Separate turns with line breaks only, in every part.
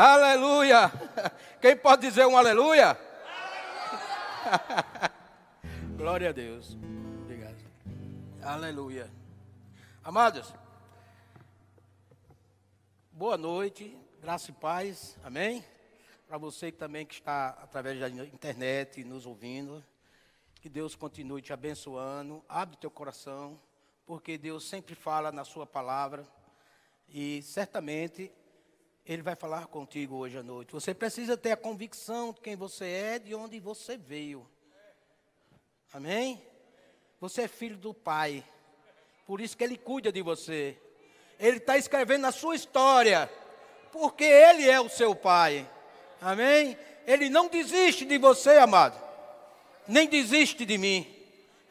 Aleluia! Quem pode dizer um aleluia? Glória a Deus. Obrigado. Aleluia. Amados, boa noite, graça e paz, amém? Para você que também que está através da internet nos ouvindo, que Deus continue te abençoando, abre teu coração, porque Deus sempre fala na sua palavra e certamente Ele vai falar contigo hoje à noite. Você precisa ter a convicção de quem você é, de onde você veio. Amém? Você é filho do Pai. Por isso que Ele cuida de você. Ele está escrevendo a sua história. Porque Ele é o seu Pai. Amém? Ele não desiste de você, amado. Nem desiste de mim.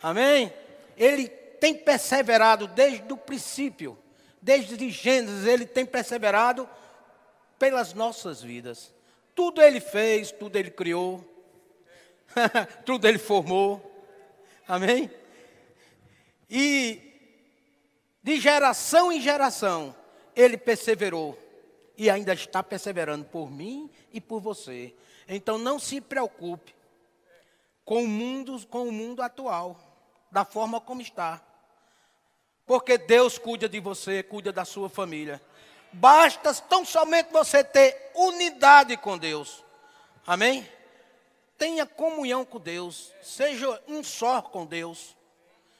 Amém? Ele tem perseverado desde o princípio. Desde Gênesis, Ele tem perseverado pelas nossas vidas. Tudo Ele fez, tudo Ele criou. tudo Ele formou. Amém? E de geração em geração, ele perseverou e ainda está perseverando por mim e por você. Então não se preocupe com o mundo, com o mundo atual, da forma como está. Porque Deus cuida de você, cuida da sua família. Basta tão somente você ter unidade com Deus. Amém? Tenha comunhão com Deus, seja um só com Deus.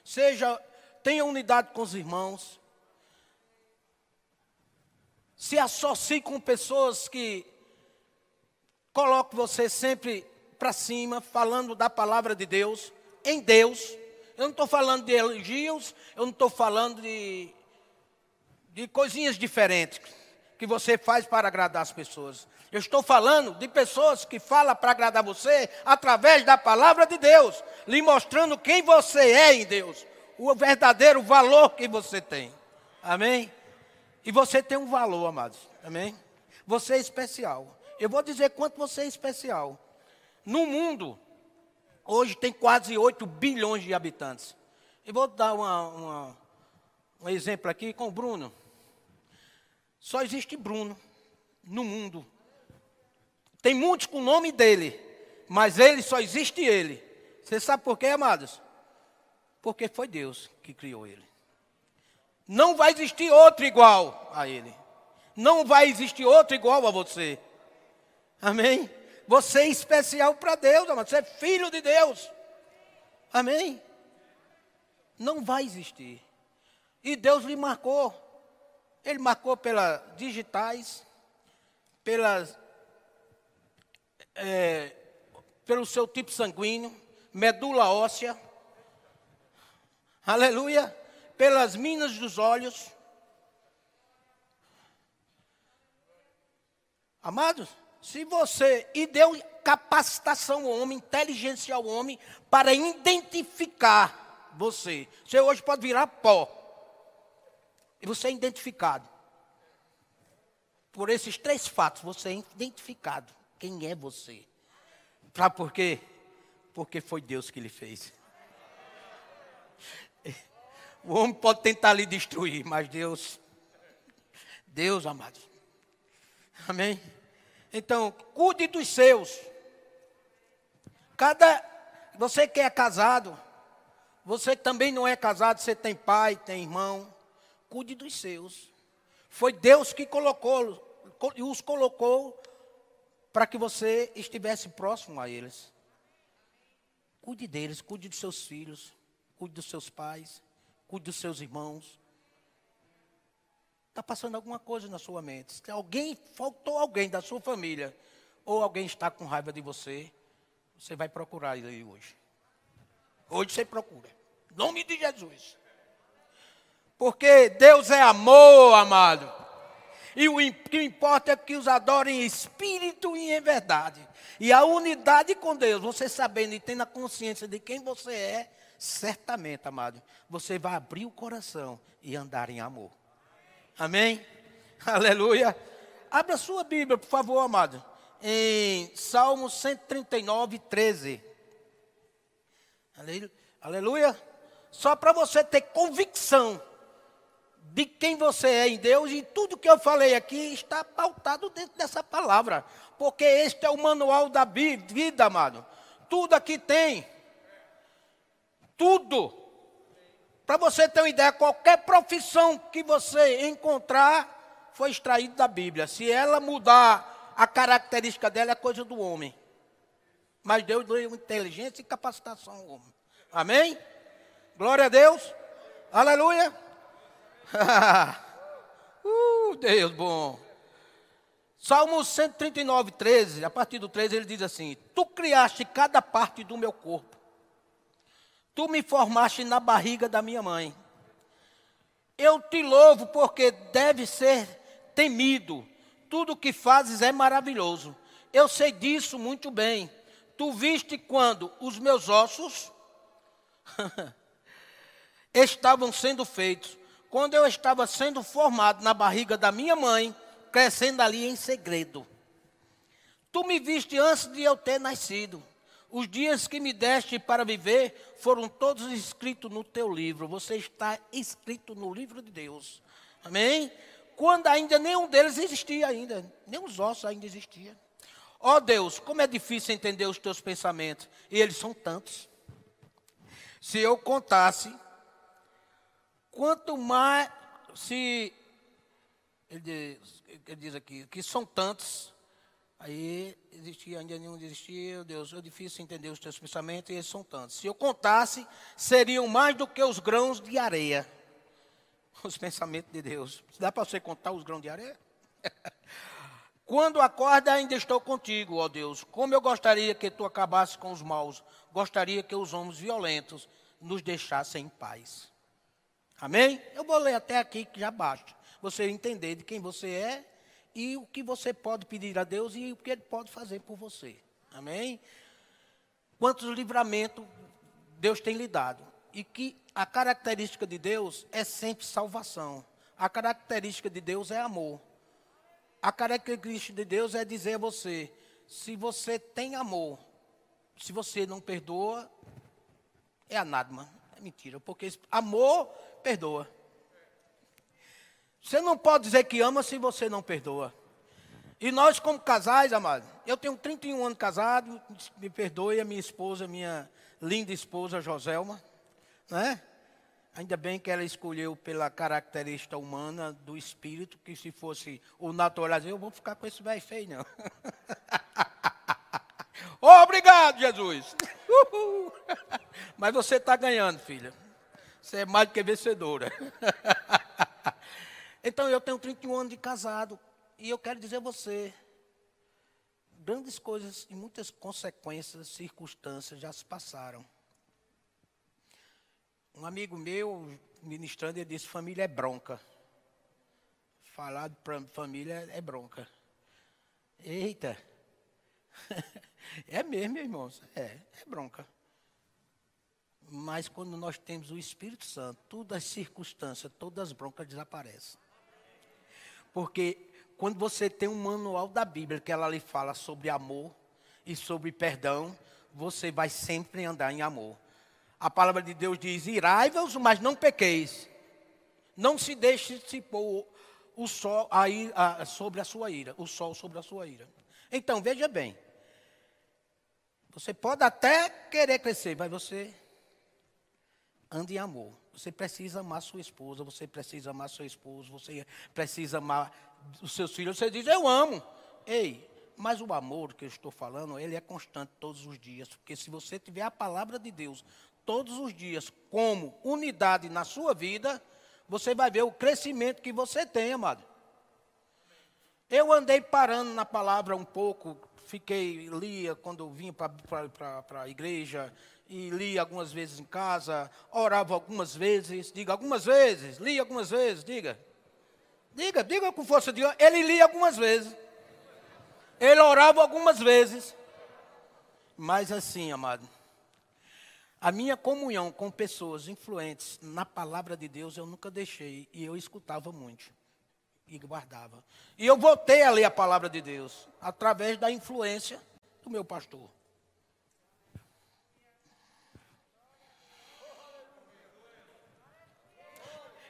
Seja tenha unidade com os irmãos. Se associe com pessoas que colocam você sempre para cima, falando da palavra de Deus, em Deus. Eu não estou falando de elogios, eu não estou falando de, de coisinhas diferentes que você faz para agradar as pessoas. Eu estou falando de pessoas que falam para agradar você através da palavra de Deus, lhe mostrando quem você é em Deus o verdadeiro valor que você tem. Amém? E você tem um valor, amados. Amém? Você é especial. Eu vou dizer quanto você é especial. No mundo, hoje tem quase 8 bilhões de habitantes. Eu vou dar uma, uma, um exemplo aqui com o Bruno. Só existe Bruno no mundo. Tem muitos com o nome dele, mas ele só existe ele. Você sabe por quê, amados? Porque foi Deus que criou ele. Não vai existir outro igual a ele. Não vai existir outro igual a você. Amém? Você é especial para Deus, amado. Você é filho de Deus. Amém? Não vai existir. E Deus lhe marcou. Ele marcou pelas digitais, pelas, é, pelo seu tipo sanguíneo, medula óssea, aleluia, pelas minas dos olhos. Amados, se você, e deu capacitação ao homem, inteligência ao homem, para identificar você. Você hoje pode virar pó. E você é identificado. Por esses três fatos, você é identificado. Quem é você? Sabe por quê? Porque foi Deus que lhe fez. O homem pode tentar lhe destruir, mas Deus, Deus, amados. Amém? Então, cuide dos seus. Cada, você que é casado, você também não é casado, você tem pai, tem irmão, cuide dos seus. Foi Deus que colocou, os colocou para que você estivesse próximo a eles. Cuide deles, cuide dos seus filhos, cuide dos seus pais cuide dos seus irmãos. Está passando alguma coisa na sua mente. Se alguém, faltou alguém da sua família, ou alguém está com raiva de você, você vai procurar ele hoje. Hoje você procura. Nome de Jesus. Porque Deus é amor, amado. E o que importa é que os adorem em espírito e em verdade. E a unidade com Deus, você sabendo e tendo a consciência de quem você é, certamente, amado, você vai abrir o coração e andar em amor. Amém? Aleluia. Abra sua Bíblia, por favor, amado. Em Salmo 139, 13. Aleluia. Só para você ter convicção de quem você é em Deus e tudo que eu falei aqui está pautado dentro dessa palavra, porque este é o manual da vida, amado. Tudo aqui tem. Tudo. Para você ter uma ideia, qualquer profissão que você encontrar foi extraído da Bíblia. Se ela mudar a característica dela, é coisa do homem. Mas Deus deu inteligência e capacitação ao homem. Amém? Glória a Deus. Aleluia. uh, Deus bom. Salmo 139, 13, a partir do 13, ele diz assim: Tu criaste cada parte do meu corpo, tu me formaste na barriga da minha mãe. Eu te louvo porque deve ser temido, tudo que fazes é maravilhoso. Eu sei disso muito bem. Tu viste quando os meus ossos estavam sendo feitos, quando eu estava sendo formado na barriga da minha mãe, crescendo ali em segredo. Tu me viste antes de eu ter nascido. Os dias que me deste para viver foram todos escritos no teu livro. Você está escrito no livro de Deus. Amém? Quando ainda nenhum deles existia ainda, nem os ossos ainda existiam. Ó oh Deus, como é difícil entender os teus pensamentos. E eles são tantos. Se eu contasse, quanto mais se ele diz, ele diz aqui que são tantos, aí existia, ainda nenhum existia, Deus, é difícil entender os teus pensamentos e eles são tantos. Se eu contasse, seriam mais do que os grãos de areia. Os pensamentos de Deus. Dá para você contar os grãos de areia? Quando acorda, ainda estou contigo, ó Deus. Como eu gostaria que tu acabasse com os maus. Gostaria que os homens violentos nos deixassem em paz. Amém? Eu vou ler até aqui que já basta. Você entender de quem você é e o que você pode pedir a Deus e o que Ele pode fazer por você. Amém? Quantos livramentos Deus tem lhe dado. E que a característica de Deus é sempre salvação. A característica de Deus é amor. A característica de Deus é dizer a você: se você tem amor, se você não perdoa, é anádima. É mentira, porque amor perdoa. Você não pode dizer que ama se você não perdoa. E nós, como casais, amado, eu tenho 31 anos casado, me perdoe a minha esposa, minha linda esposa Joselma, né? Ainda bem que ela escolheu pela característica humana do espírito, que se fosse o natural, eu vou ficar com esse velho feio, não. Obrigado, Jesus. Mas você está ganhando, filha. Você é mais do que vencedora. então, eu tenho 31 anos de casado. E eu quero dizer a você, grandes coisas e muitas consequências, circunstâncias já se passaram. Um amigo meu, ministrando, ele disse: família é bronca. Falar para família é bronca. Eita! é mesmo, irmão. É, é bronca. Mas quando nós temos o Espírito Santo, todas as circunstâncias, todas as broncas desaparecem. Porque quando você tem um manual da Bíblia que ela lhe fala sobre amor e sobre perdão, você vai sempre andar em amor. A palavra de Deus diz: irai-vos, mas não pequeis. Não se deixe se pôr o sol aí, a, sobre a sua ira, o sol sobre a sua ira. Então, veja bem. Você pode até querer crescer, mas você anda em amor. Você precisa amar sua esposa, você precisa amar seu esposo, você precisa amar os seus filhos. Você diz, eu amo. Ei, mas o amor que eu estou falando, ele é constante todos os dias. Porque se você tiver a palavra de Deus todos os dias como unidade na sua vida, você vai ver o crescimento que você tem, amado. Eu andei parando na palavra um pouco, fiquei, lia quando eu vinha para a igreja, e lia algumas vezes em casa, orava algumas vezes, diga algumas vezes, lia algumas vezes, diga. Diga, diga com força de ele lia algumas vezes. Ele orava algumas vezes. Mas assim, amado, a minha comunhão com pessoas influentes na palavra de Deus eu nunca deixei e eu escutava muito e guardava. E eu voltei a ler a palavra de Deus através da influência do meu pastor.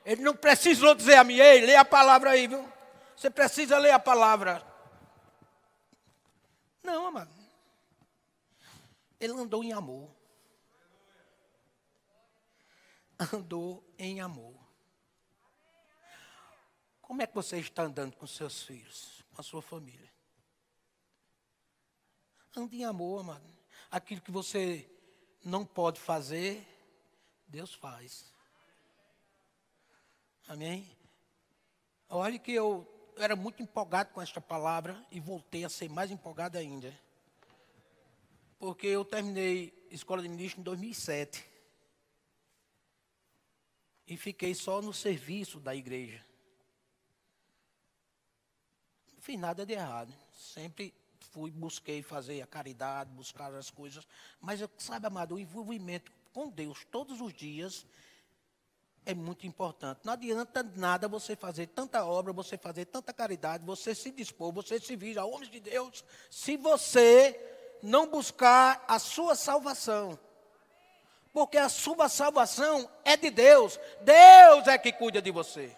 Ele não precisou dizer a mim, ei, lê a palavra aí, viu? Você precisa ler a palavra. Não, amado. Ele andou em amor. Andou em amor. Como é que você está andando com seus filhos, com a sua família? Ande em amor, amado. Aquilo que você não pode fazer, Deus faz. Amém? Olha que eu era muito empolgado com esta palavra e voltei a ser mais empolgado ainda. Porque eu terminei escola de ministro em 2007. E fiquei só no serviço da igreja. Não fiz nada de errado. Sempre fui, busquei fazer a caridade, buscar as coisas. Mas, sabe, amado, o envolvimento com Deus todos os dias é muito importante. Não adianta nada você fazer tanta obra, você fazer tanta caridade, você se dispor, você se vir a homens de Deus, se você não buscar a sua salvação. Porque a sua salvação é de Deus. Deus é que cuida de você.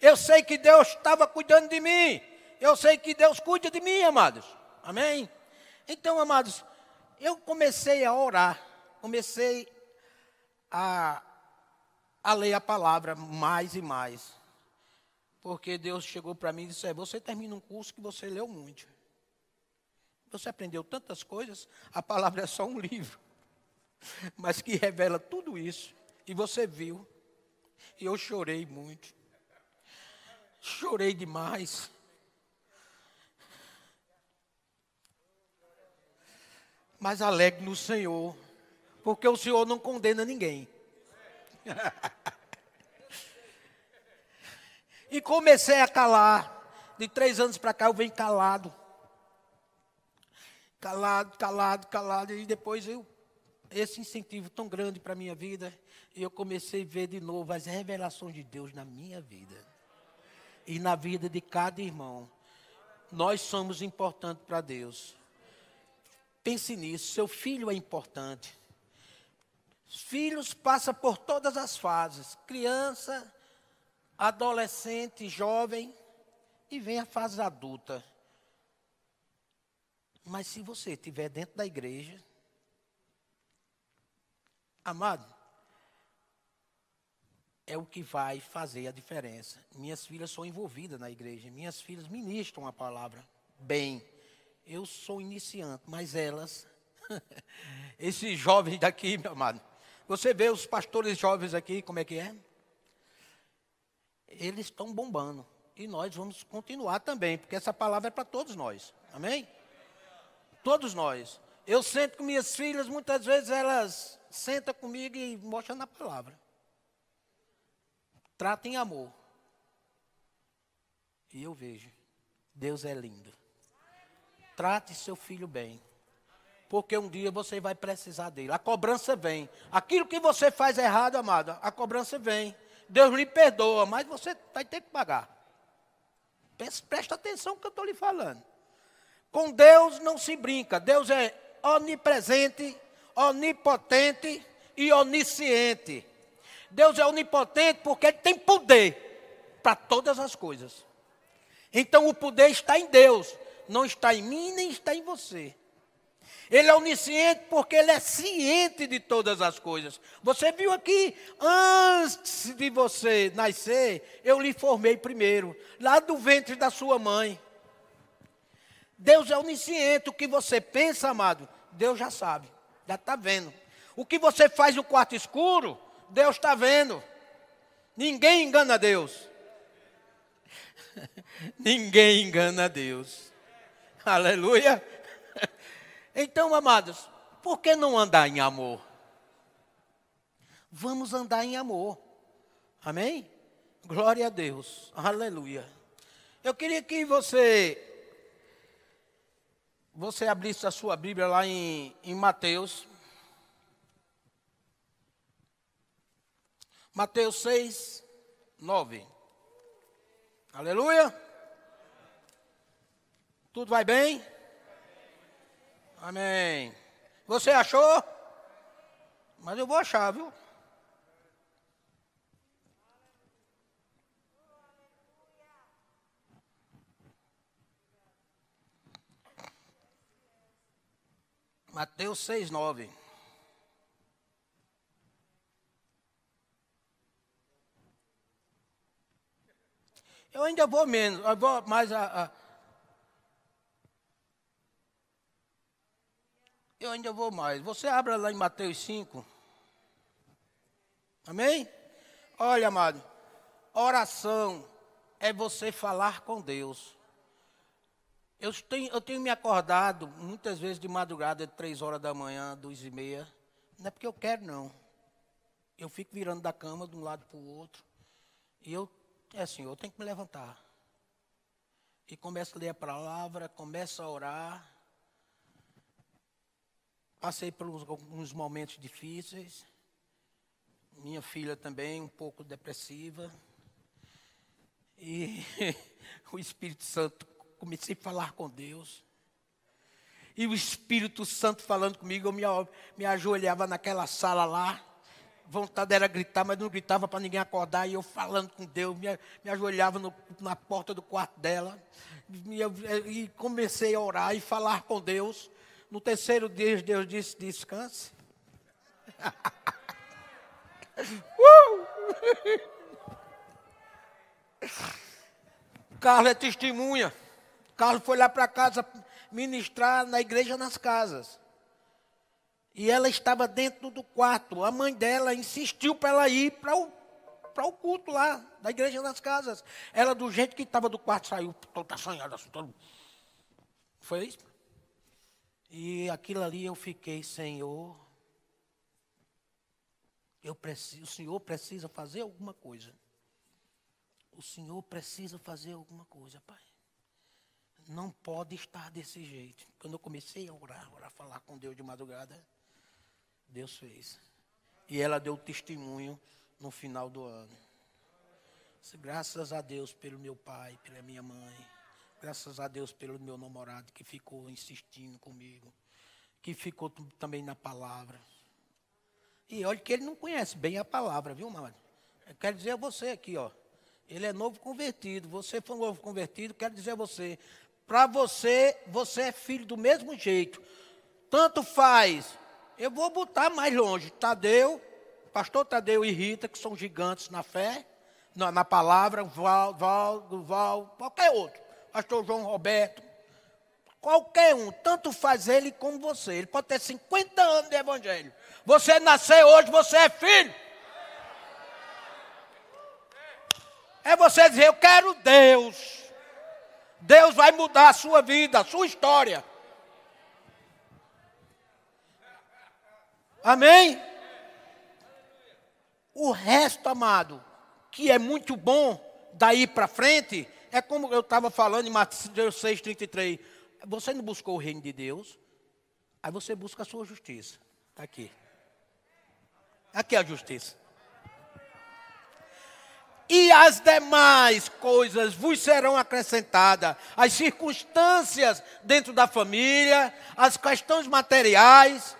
Eu sei que Deus estava cuidando de mim. Eu sei que Deus cuida de mim, amados. Amém? Então, amados, eu comecei a orar. Comecei a a ler a palavra mais e mais. Porque Deus chegou para mim e disse: é, Você termina um curso que você leu muito. Você aprendeu tantas coisas, a palavra é só um livro, mas que revela tudo isso. E você viu. E eu chorei muito. Chorei demais. Mas alegre no Senhor, porque o Senhor não condena ninguém. e comecei a calar. De três anos para cá eu venho calado. Calado, calado, calado. E depois eu, esse incentivo tão grande para a minha vida, eu comecei a ver de novo as revelações de Deus na minha vida. E na vida de cada irmão. Nós somos importantes para Deus. Pense nisso, seu filho é importante. Os filhos passam por todas as fases: criança, adolescente, jovem e vem a fase adulta. Mas se você estiver dentro da igreja, amado, é o que vai fazer a diferença. Minhas filhas são envolvidas na igreja, minhas filhas ministram a palavra bem. Eu sou iniciante, mas elas, esses jovens daqui, meu amado, você vê os pastores jovens aqui, como é que é? Eles estão bombando. E nós vamos continuar também, porque essa palavra é para todos nós. Amém? Todos nós. Eu sento com minhas filhas, muitas vezes elas sentam comigo e mostram na palavra. Tratem em amor. E eu vejo, Deus é lindo. Trate seu filho bem porque um dia você vai precisar dele. A cobrança vem. Aquilo que você faz errado, amado, a cobrança vem. Deus lhe perdoa, mas você vai ter que pagar. Presta atenção no que eu estou lhe falando. Com Deus não se brinca. Deus é onipresente, onipotente e onisciente. Deus é onipotente porque Ele tem poder para todas as coisas. Então o poder está em Deus, não está em mim nem está em você. Ele é onisciente porque ele é ciente de todas as coisas. Você viu aqui, antes de você nascer, eu lhe formei primeiro, lá do ventre da sua mãe. Deus é onisciente. O que você pensa, amado, Deus já sabe, já está vendo. O que você faz no quarto escuro, Deus está vendo. Ninguém engana Deus. Ninguém engana Deus. Aleluia. Então, amados, por que não andar em amor? Vamos andar em amor. Amém? Glória a Deus. Aleluia. Eu queria que você você abrisse a sua Bíblia lá em, em Mateus. Mateus 6, 9. Aleluia. Tudo vai bem? Amém. Você achou? Mas eu vou achar, viu? Mateus seis nove. Eu ainda vou menos, eu vou mais a, a Eu ainda vou mais. Você abra lá em Mateus 5. Amém? Olha, amado, oração é você falar com Deus. Eu tenho, eu tenho me acordado muitas vezes de madrugada, de três horas da manhã, duas e meia. Não é porque eu quero, não. Eu fico virando da cama de um lado para o outro. E eu, é assim, eu tenho que me levantar. E começo a ler a palavra, começo a orar. Passei por alguns momentos difíceis. Minha filha também, um pouco depressiva. E o Espírito Santo, comecei a falar com Deus. E o Espírito Santo falando comigo, eu me, me ajoelhava naquela sala lá. Vontade era gritar, mas não gritava para ninguém acordar. E eu falando com Deus, me, me ajoelhava no, na porta do quarto dela. E, e comecei a orar e falar com Deus. No terceiro dia, Deus disse: descanse. uh! Carlos é testemunha. Carlos foi lá para casa ministrar na igreja nas casas. E ela estava dentro do quarto. A mãe dela insistiu para ela ir para o, para o culto lá, da igreja nas casas. Ela, do jeito que estava do quarto, saiu toda assanhada. Assim, todo... Foi isso? E aquilo ali eu fiquei, Senhor, eu preciso, o Senhor precisa fazer alguma coisa. O Senhor precisa fazer alguma coisa, Pai. Não pode estar desse jeito. Quando eu comecei a orar, orar, falar com Deus de madrugada, Deus fez. E ela deu testemunho no final do ano. Graças a Deus pelo meu pai, pela minha mãe. Graças a Deus pelo meu namorado que ficou insistindo comigo. Que ficou também na palavra. E olha que ele não conhece bem a palavra, viu, Mário? Quero dizer a você aqui, ó. Ele é novo convertido. Você foi novo convertido, quero dizer a você. Para você, você é filho do mesmo jeito. Tanto faz. Eu vou botar mais longe. Tadeu, pastor Tadeu e Rita, que são gigantes na fé, na, na palavra, Val, Val, Val, qualquer outro pastor João Roberto, qualquer um, tanto faz ele como você. Ele pode ter 50 anos de evangelho. Você nasceu hoje, você é filho. É você dizer, eu quero Deus. Deus vai mudar a sua vida, a sua história. Amém? O resto, amado, que é muito bom daí para frente, é como eu estava falando em Mateus 6,33. Você não buscou o reino de Deus, aí você busca a sua justiça. Está aqui. Aqui é a justiça. E as demais coisas vos serão acrescentadas. As circunstâncias dentro da família, as questões materiais.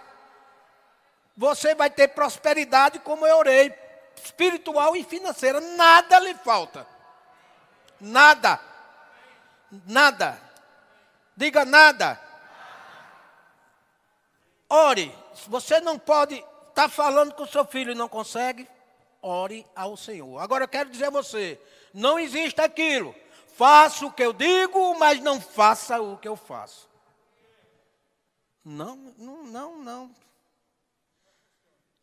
Você vai ter prosperidade, como eu orei, espiritual e financeira. Nada lhe falta. Nada. Nada. Diga nada. Ore. Você não pode estar tá falando com seu filho e não consegue, ore ao Senhor. Agora eu quero dizer a você: não existe aquilo. Faça o que eu digo, mas não faça o que eu faço. Não, não, não, não.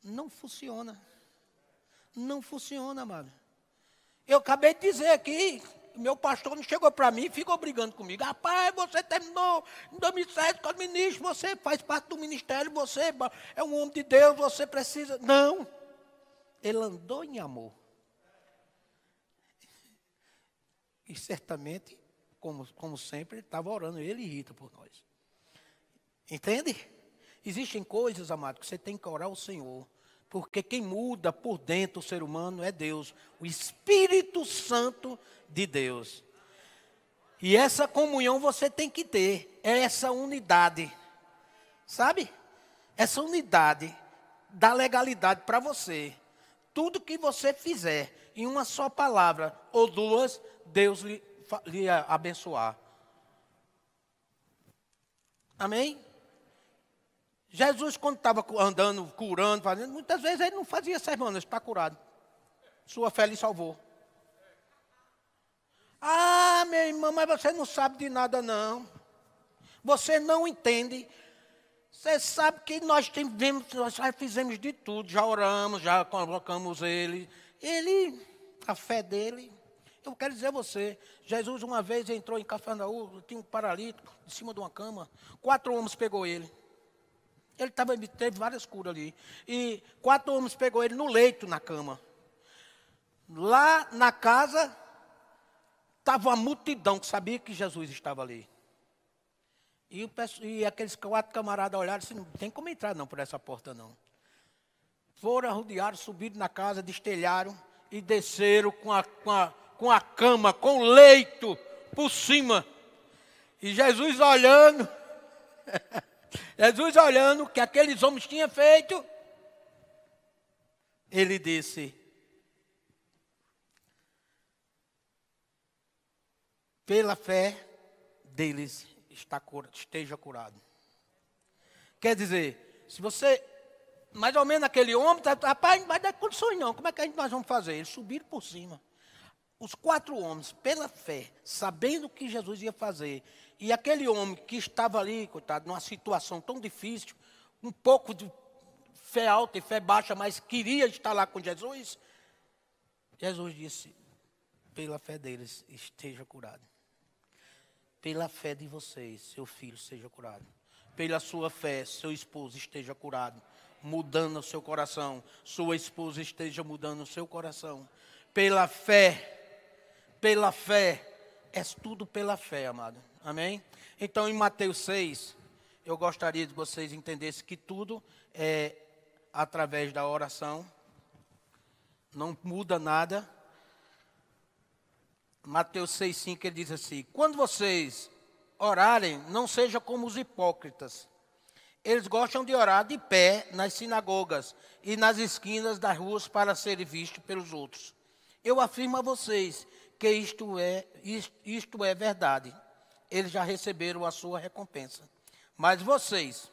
Não funciona. Não funciona, amado. Eu acabei de dizer aqui, meu pastor não chegou para mim e ficou brigando comigo. Rapaz, você terminou em 2007 como ministro, você faz parte do ministério, você é um homem de Deus, você precisa. Não. Ele andou em amor. E certamente, como, como sempre, ele estava orando, ele irrita por nós. Entende? Existem coisas, amado, que você tem que orar ao Senhor. Porque quem muda por dentro o ser humano é Deus, o Espírito Santo de Deus. E essa comunhão você tem que ter, é essa unidade. Sabe? Essa unidade dá legalidade para você. Tudo que você fizer em uma só palavra ou duas, Deus lhe, lhe abençoar. Amém? Jesus, quando estava andando, curando, fazendo, muitas vezes ele não fazia sermão, está curado. Sua fé lhe salvou. Ah, meu irmão, mas você não sabe de nada, não. Você não entende. Você sabe que nós, tivemos, nós já fizemos de tudo, já oramos, já colocamos ele. Ele, a fé dele. Eu quero dizer a você, Jesus uma vez entrou em Cafarnaú, tinha um paralítico em cima de uma cama. Quatro homens pegou ele. Ele tava, teve várias curas ali. E quatro homens pegou ele no leito, na cama. Lá na casa, estava uma multidão que sabia que Jesus estava ali. E, o, e aqueles quatro camaradas olharam e não tem como entrar não por essa porta não. Foram, arrodearam, subiram na casa, destelharam e desceram com a, com a, com a cama, com o leito por cima. E Jesus olhando... Jesus olhando o que aqueles homens tinham feito, ele disse: pela fé deles está esteja curado. Quer dizer, se você, mais ou menos aquele homem, tá, rapaz, não vai dar condições não, como é que a gente nós vamos fazer? Eles subiram por cima. Os quatro homens, pela fé, sabendo o que Jesus ia fazer, e aquele homem que estava ali, coitado, numa situação tão difícil, um pouco de fé alta e fé baixa, mas queria estar lá com Jesus, Jesus disse: pela fé deles, esteja curado. Pela fé de vocês, seu filho seja curado. Pela sua fé, seu esposo esteja curado, mudando o seu coração. Sua esposa esteja mudando o seu coração. Pela fé, pela fé, é tudo pela fé, amado. Amém? Então, em Mateus 6, eu gostaria que vocês entendessem que tudo é através da oração. Não muda nada. Mateus 6,5 ele diz assim: Quando vocês orarem, não seja como os hipócritas. Eles gostam de orar de pé nas sinagogas e nas esquinas das ruas para serem vistos pelos outros. Eu afirmo a vocês que isto é, isto é verdade eles já receberam a sua recompensa. Mas vocês,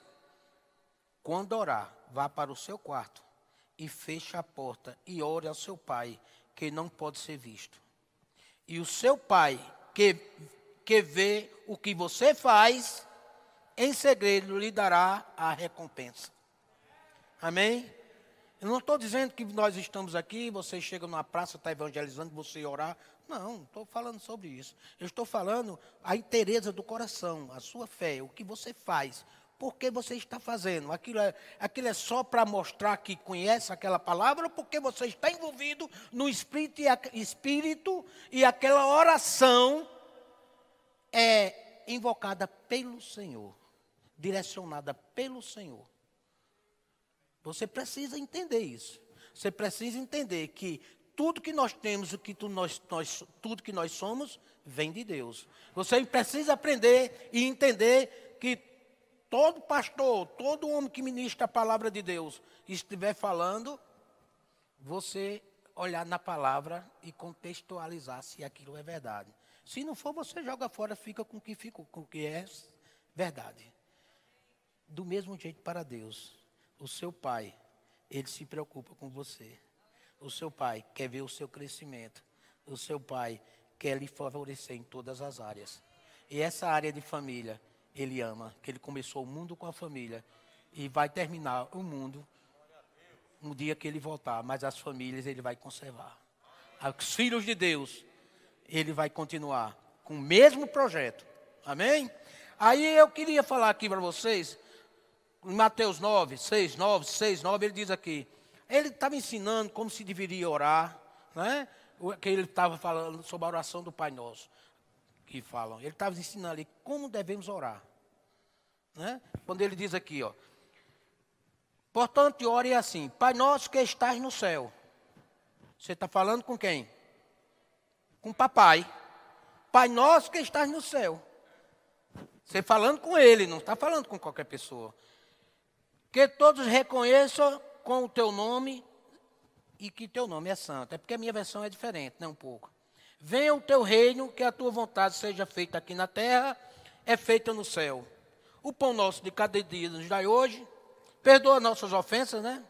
quando orar, vá para o seu quarto e feche a porta e ore ao seu pai, que não pode ser visto. E o seu pai, que, que vê o que você faz, em segredo lhe dará a recompensa. Amém? Eu não estou dizendo que nós estamos aqui, você chega numa praça, está evangelizando, você orar. Não, não estou falando sobre isso. Eu estou falando a inteireza do coração, a sua fé, o que você faz, por que você está fazendo. Aquilo é, aquilo é só para mostrar que conhece aquela palavra, porque você está envolvido no espírito e, a, espírito e aquela oração é invocada pelo Senhor, direcionada pelo Senhor. Você precisa entender isso. Você precisa entender que tudo que nós temos, que tu, nós, nós, tudo que nós somos, vem de Deus. Você precisa aprender e entender que todo pastor, todo homem que ministra a palavra de Deus, estiver falando, você olhar na palavra e contextualizar se aquilo é verdade. Se não for, você joga fora, fica com o que fica, com o que é verdade. Do mesmo jeito para Deus, o seu pai, ele se preocupa com você. O seu pai quer ver o seu crescimento. O seu pai quer lhe favorecer em todas as áreas. E essa área de família, ele ama, que ele começou o mundo com a família e vai terminar o mundo no dia que ele voltar, mas as famílias ele vai conservar. Os filhos de Deus, ele vai continuar com o mesmo projeto. Amém? Aí eu queria falar aqui para vocês, em Mateus 9, 6, 9, 6, 9, ele diz aqui: ele estava ensinando como se deveria orar, né? que ele estava falando sobre a oração do Pai Nosso, que falam. Ele estava ensinando ali como devemos orar. Né? Quando ele diz aqui, ó. Portanto, ore assim, Pai Nosso que estás no céu. Você está falando com quem? Com papai. Pai Nosso que estás no céu. Você falando com ele, não está falando com qualquer pessoa. Que todos reconheçam com o teu nome e que teu nome é santo. É porque a minha versão é diferente, né, um pouco. Venha o teu reino, que a tua vontade seja feita aqui na terra, é feita no céu. O pão nosso de cada dia nos dai hoje, Perdoa nossas ofensas, né?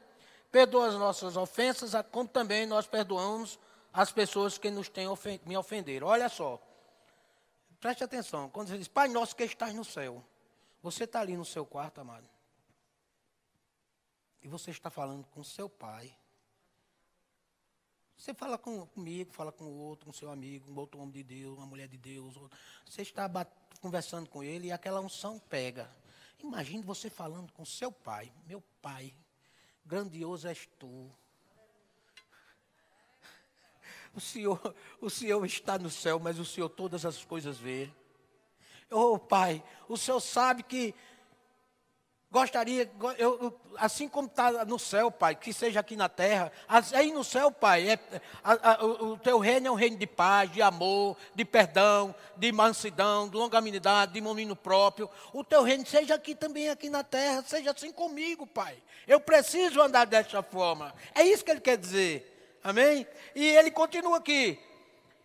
Perdoa as nossas ofensas, como também nós perdoamos as pessoas que nos têm ofen me ofenderam. Olha só. Preste atenção. Quando você diz, Pai nosso que estás no céu. Você está ali no seu quarto, amado. E você está falando com seu pai. Você fala com, comigo, fala com outro, com seu amigo, um outro homem de Deus, uma mulher de Deus. Você está conversando com ele e aquela unção pega. Imagine você falando com seu pai. Meu pai, grandioso és tu. O Senhor, o Senhor está no céu, mas o Senhor todas as coisas vê. Oh, Pai, o Senhor sabe que Gostaria, eu, assim como está no céu, Pai, que seja aqui na terra, aí no céu, Pai, é, a, a, o, teu reino é um reino de paz, de amor, de perdão, de mansidão, de longanimidade, de domínio próprio. O teu reino seja aqui também, aqui na terra, seja assim comigo, Pai. Eu preciso andar dessa forma. É isso que ele quer dizer. Amém? E ele continua aqui.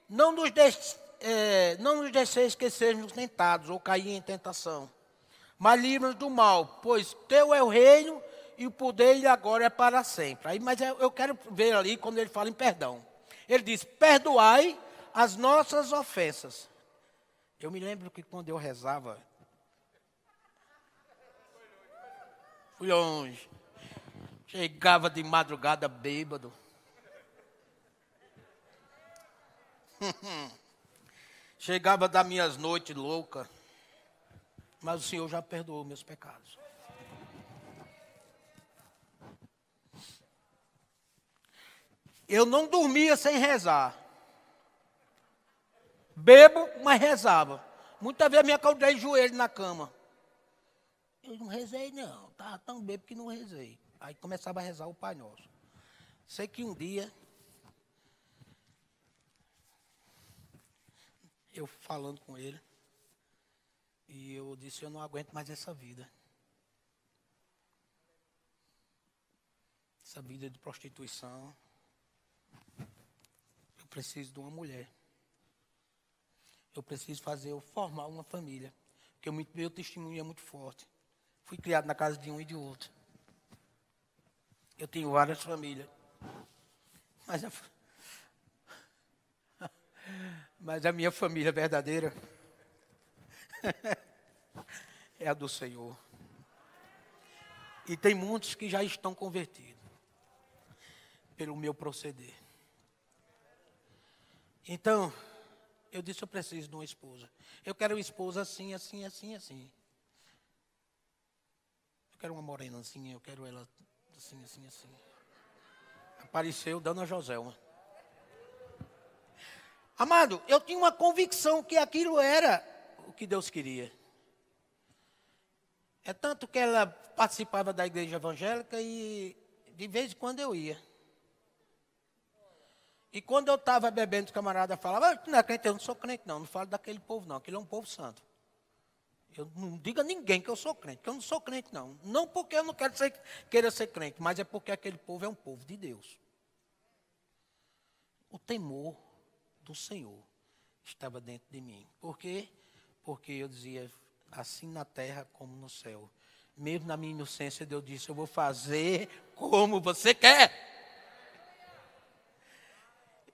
Não nos, deixe, é, não nos deixeis que sejamos tentados ou cair em tentação mas livra-nos do mal, pois teu é o reino e o poder e agora é para sempre. Aí, mas eu quero ver ali quando ele fala em perdão. Ele diz: perdoai as nossas ofensas. Eu me lembro que quando eu rezava, fui longe, chegava de madrugada bêbado. Chegava das minhas noites loucas mas o Senhor já perdoou meus pecados. Eu não dormia sem rezar. Bebo, mas rezava. Muitas vezes me acordei de joelho na cama. Eu não rezei, não. Estava tão bebo que não rezei. Aí começava a rezar o Pai Nosso. Sei que um dia, eu falando com ele, e eu disse: Eu não aguento mais essa vida. Essa vida de prostituição. Eu preciso de uma mulher. Eu preciso fazer, eu formar uma família. Porque o meu testemunho é muito forte. Fui criado na casa de um e de outro. Eu tenho várias famílias. Mas a, mas a minha família verdadeira é a do Senhor. E tem muitos que já estão convertidos pelo meu proceder. Então, eu disse: eu preciso de uma esposa. Eu quero uma esposa assim, assim, assim, assim. Eu quero uma morenazinha, eu quero ela assim, assim, assim. Apareceu Dona Joselma. Amado, eu tinha uma convicção que aquilo era que Deus queria. É tanto que ela participava da igreja evangélica e de vez em quando eu ia. E quando eu estava bebendo, os camaradas falavam, não é crente, eu não sou crente, não, não falo daquele povo, não, aquele é um povo santo. Eu não digo a ninguém que eu sou crente, que eu não sou crente, não. Não porque eu não quero ser, queira ser crente, mas é porque aquele povo é um povo de Deus. O temor do Senhor estava dentro de mim. Por quê? Porque eu dizia, assim na terra como no céu. Mesmo na minha inocência, Deus disse: Eu vou fazer como você quer.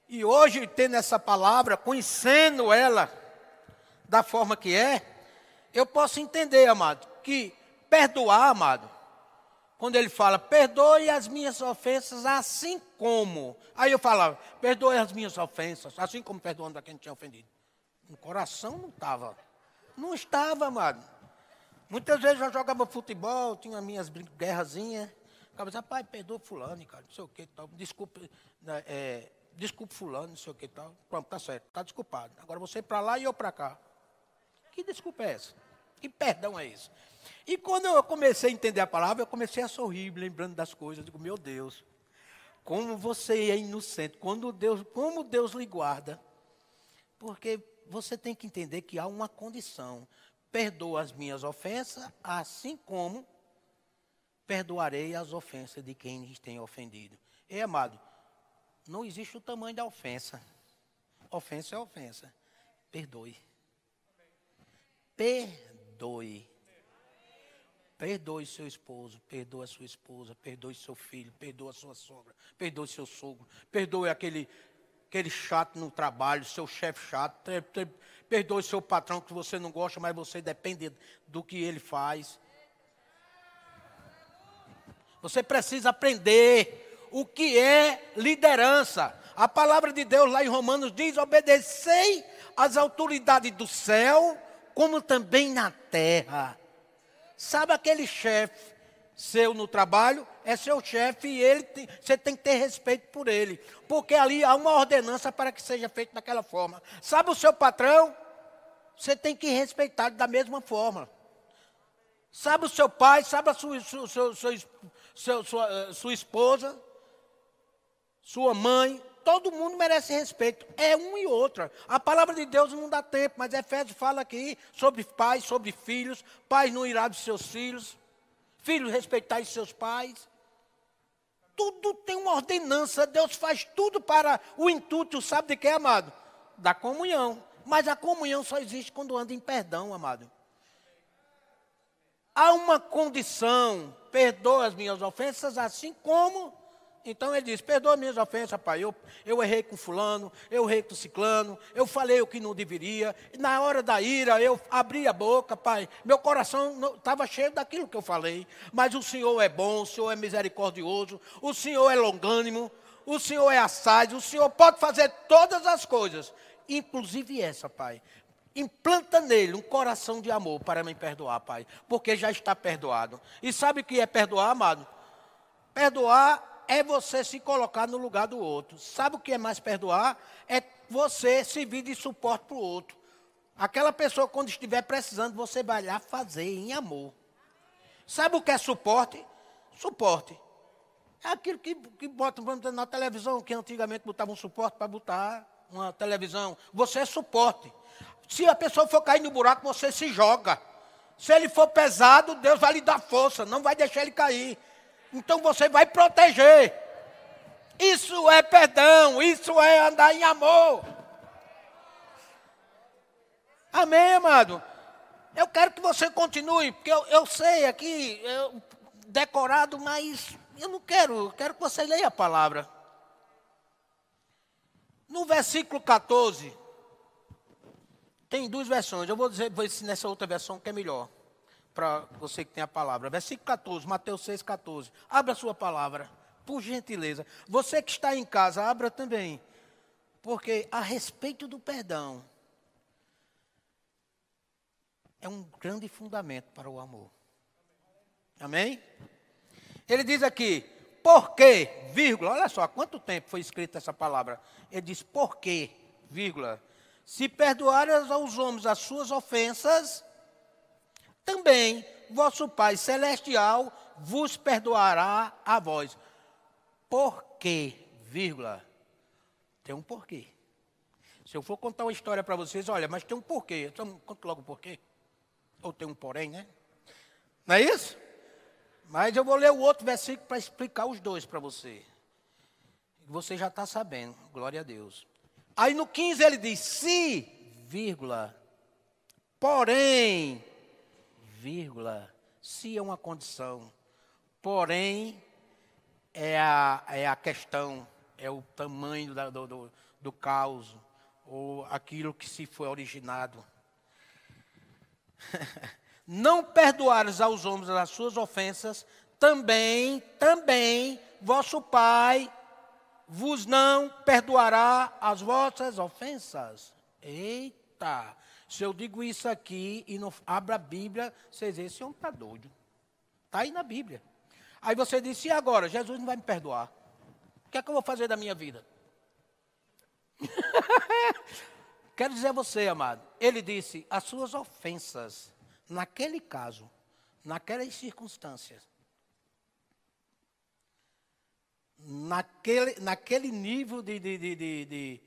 E hoje, tendo essa palavra, conhecendo ela da forma que é, eu posso entender, amado, que perdoar, amado, quando ele fala, perdoe as minhas ofensas assim como. Aí eu falava, perdoe as minhas ofensas, assim como perdoando a quem tinha ofendido. No coração não estava. Não estava, amado. Muitas vezes eu jogava futebol, tinha minhas guerrazinhas. Ficava dizendo, pai, perdoa fulano, cara, não sei o que tal. Desculpe, né, é, desculpe fulano, não sei o que tal. Pronto, tá certo, tá desculpado. Agora você para lá e eu para cá. Que desculpa é essa? Que perdão é esse? E quando eu comecei a entender a palavra, eu comecei a sorrir, lembrando das coisas. Eu digo, meu Deus, como você é inocente, quando Deus, como Deus lhe guarda. Porque você tem que entender que há uma condição. Perdoa as minhas ofensas, assim como perdoarei as ofensas de quem lhes tem ofendido. Ei, amado, não existe o tamanho da ofensa. Ofensa é ofensa. Perdoe. Perdoe. Perdoe seu esposo, perdoe a sua esposa, perdoe seu filho, perdoe a sua sogra, perdoe seu sogro, perdoe aquele, aquele chato no trabalho, seu chefe chato, perdoe seu patrão que você não gosta, mas você depende do que ele faz. Você precisa aprender o que é liderança. A palavra de Deus lá em Romanos diz: obedecei às autoridades do céu, como também na terra. Sabe aquele chefe seu no trabalho? É seu chefe e ele tem, você tem que ter respeito por ele. Porque ali há uma ordenança para que seja feito daquela forma. Sabe o seu patrão? Você tem que respeitar da mesma forma. Sabe o seu pai? Sabe a sua, sua, sua, sua, sua esposa? Sua mãe? todo mundo merece respeito. É um e outra. A palavra de Deus não dá tempo, mas Efésios fala aqui sobre pais, sobre filhos. Pais não irá dos seus filhos. Filhos respeitar seus pais. Tudo tem uma ordenança. Deus faz tudo para o intuito, sabe de que, amado? Da comunhão. Mas a comunhão só existe quando anda em perdão, amado. Há uma condição, perdoa as minhas ofensas, assim como então ele diz: perdoa minhas ofensas, pai. Eu, eu errei com fulano, eu errei com ciclano, eu falei o que não deveria. Na hora da ira, eu abri a boca, pai. Meu coração estava cheio daquilo que eu falei. Mas o Senhor é bom, o Senhor é misericordioso, o Senhor é longânimo, o Senhor é assaz, o Senhor pode fazer todas as coisas, inclusive essa, pai. Implanta nele um coração de amor para me perdoar, pai, porque já está perdoado. E sabe o que é perdoar, amado? Perdoar é você se colocar no lugar do outro. Sabe o que é mais perdoar? É você servir de suporte para o outro. Aquela pessoa, quando estiver precisando, você vai lá fazer em amor. Sabe o que é suporte? Suporte. É aquilo que, que botam na televisão, que antigamente botavam um suporte para botar uma televisão. Você é suporte. Se a pessoa for cair no buraco, você se joga. Se ele for pesado, Deus vai lhe dar força, não vai deixar ele cair. Então você vai proteger. Isso é perdão, isso é andar em amor. Amém, amado? Eu quero que você continue, porque eu, eu sei aqui, eu, decorado, mas eu não quero, eu quero que você leia a palavra. No versículo 14, tem duas versões, eu vou dizer vou nessa outra versão que é melhor para você que tem a palavra. Versículo 14, Mateus 6, 14. Abra a sua palavra, por gentileza. Você que está em casa, abra também. Porque a respeito do perdão, é um grande fundamento para o amor. Amém? Ele diz aqui, porque, vírgula, olha só, há quanto tempo foi escrita essa palavra? Ele diz, porque, vírgula, se perdoares aos homens as suas ofensas, também vosso Pai Celestial vos perdoará a vós. Por quê? Vírgula. Tem um porquê. Se eu for contar uma história para vocês, olha, mas tem um porquê. Então, conto logo o porquê. Ou tem um porém, né? Não é isso? Mas eu vou ler o outro versículo para explicar os dois para você. Você já está sabendo, glória a Deus. Aí no 15 ele diz: se, vírgula, porém, vírgula, se é uma condição, porém é a, é a questão, é o tamanho da, do, do, do caos, ou aquilo que se foi originado. não perdoares aos homens as suas ofensas, também, também, vosso Pai vos não perdoará as vossas ofensas. Eita! Se eu digo isso aqui e não abra a Bíblia, vocês dizem, esse homem está doido. Está aí na Bíblia. Aí você disse, e agora? Jesus não vai me perdoar. O que é que eu vou fazer da minha vida? Quero dizer a você, amado, ele disse, as suas ofensas, naquele caso, naquelas circunstâncias, naquele, naquele nível de, de, de,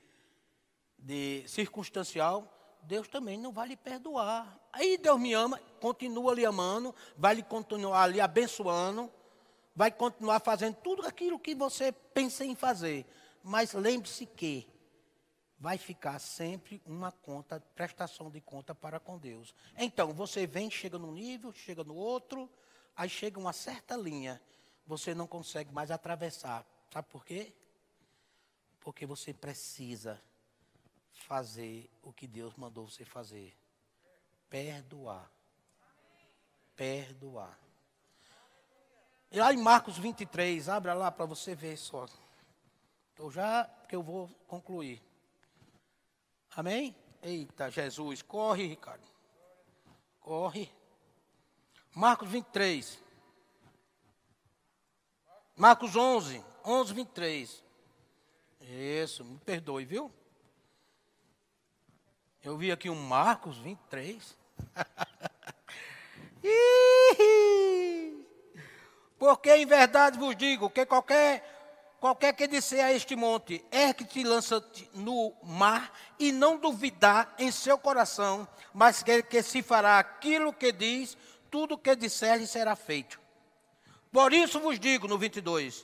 de, circunstancial, Deus também não vai lhe perdoar. Aí Deus me ama, continua lhe amando, vai lhe continuar lhe abençoando, vai continuar fazendo tudo aquilo que você pensa em fazer. Mas lembre-se que vai ficar sempre uma conta, prestação de conta para com Deus. Então, você vem, chega num nível, chega no outro, Aí chega uma certa linha, você não consegue mais atravessar. Sabe por quê? Porque você precisa fazer o que Deus mandou você fazer. Perdoar. Perdoar. E lá em Marcos 23, abra lá para você ver só. Estou já, porque eu vou concluir. Amém? Eita, Jesus, corre, Ricardo. Corre. Marcos 23. Marcos 11, 11, 23. Isso, me perdoe, viu? Eu vi aqui um Marcos 23. Porque em verdade vos digo que qualquer qualquer que disser a este monte, é que te lança no mar, e não duvidar em seu coração, mas que, que se fará aquilo que diz, tudo que disser lhe será feito. Por isso vos digo, no 22,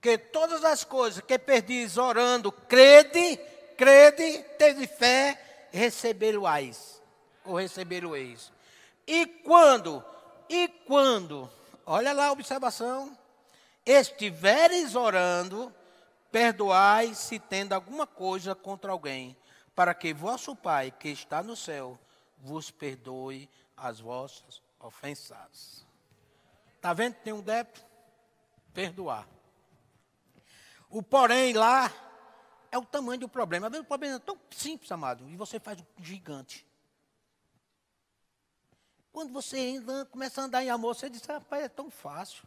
que todas as coisas que perdis orando, crede, crede, teve fé, recebê-lo-ás, ou recebê-lo-eis. E quando, e quando, olha lá a observação, estiveres orando, perdoai se tendo alguma coisa contra alguém, para que vosso Pai, que está no céu, vos perdoe as vossas ofensas. Está vendo que tem um débito? Perdoar. O porém lá é o tamanho do problema. Às vezes o problema é tão simples, amado, e você faz um gigante. Quando você começa a andar em amor, você diz, rapaz, é tão fácil.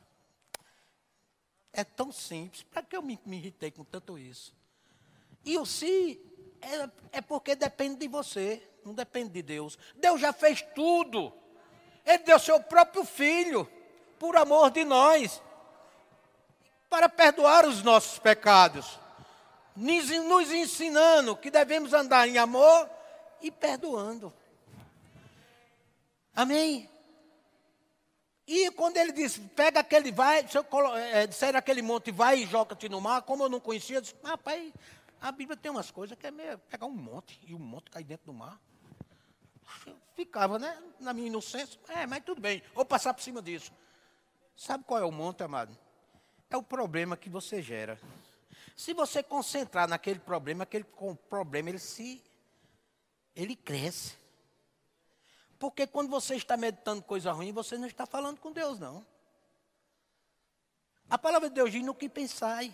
É tão simples. Para que eu me, me, irritei com tanto isso? E o se é, é porque depende de você, não depende de Deus. Deus já fez tudo. Ele deu seu próprio filho, por amor de nós, para perdoar os nossos pecados, nos ensinando que devemos andar em amor e perdoando. Amém? E quando ele disse, pega aquele, vai, se eu é, disser aquele monte, vai e joga-te no mar, como eu não conhecia, eu disse, rapaz, a Bíblia tem umas coisas que é meio, pegar um monte, e um monte cair dentro do mar ficava, né? Na minha inocência. É, mas tudo bem. Vou passar por cima disso. Sabe qual é o monte, amado? É o problema que você gera. Se você concentrar naquele problema, aquele problema ele se ele cresce. Porque quando você está meditando coisa ruim, você não está falando com Deus, não. A palavra de Deus diz no que pensai.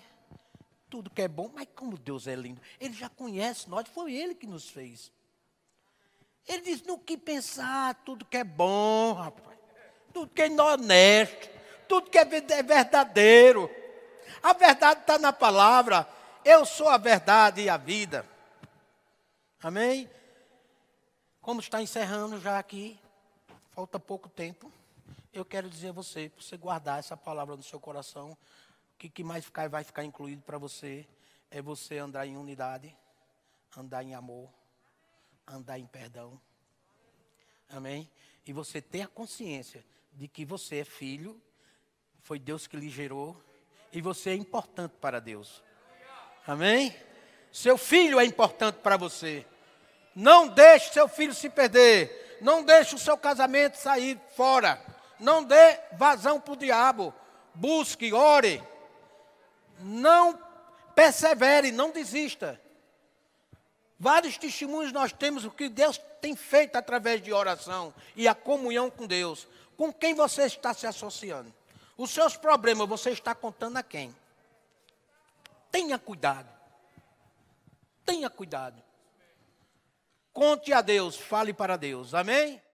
Tudo que é bom, mas como Deus é lindo. Ele já conhece nós, foi Ele que nos fez. Ele diz: no que pensar, tudo que é bom, rapaz, tudo que é honesto, tudo que é, é verdadeiro. A verdade está na palavra. Eu sou a verdade e a vida. Amém? Como está encerrando já aqui, falta pouco tempo. Eu quero dizer a você, para você guardar essa palavra no seu coração, o que, que mais ficar, vai ficar incluído para você é você andar em unidade, andar em amor andar em perdão. Amém? E você ter a consciência de que você é filho, foi Deus que lhe gerou, e você é importante para Deus. Amém? Seu filho é importante para você. Não deixe seu filho se perder. Não deixe o seu casamento sair fora. Não dê vazão para o diabo. Busque, ore. Não persevere, não desista. Vários testemunhos nós temos o que Deus tem feito através de oração e a comunhão com Deus. Com quem você está se associando? Os seus problemas você está contando a quem? Tenha cuidado. Tenha cuidado. Conte a Deus, fale para Deus. Amém?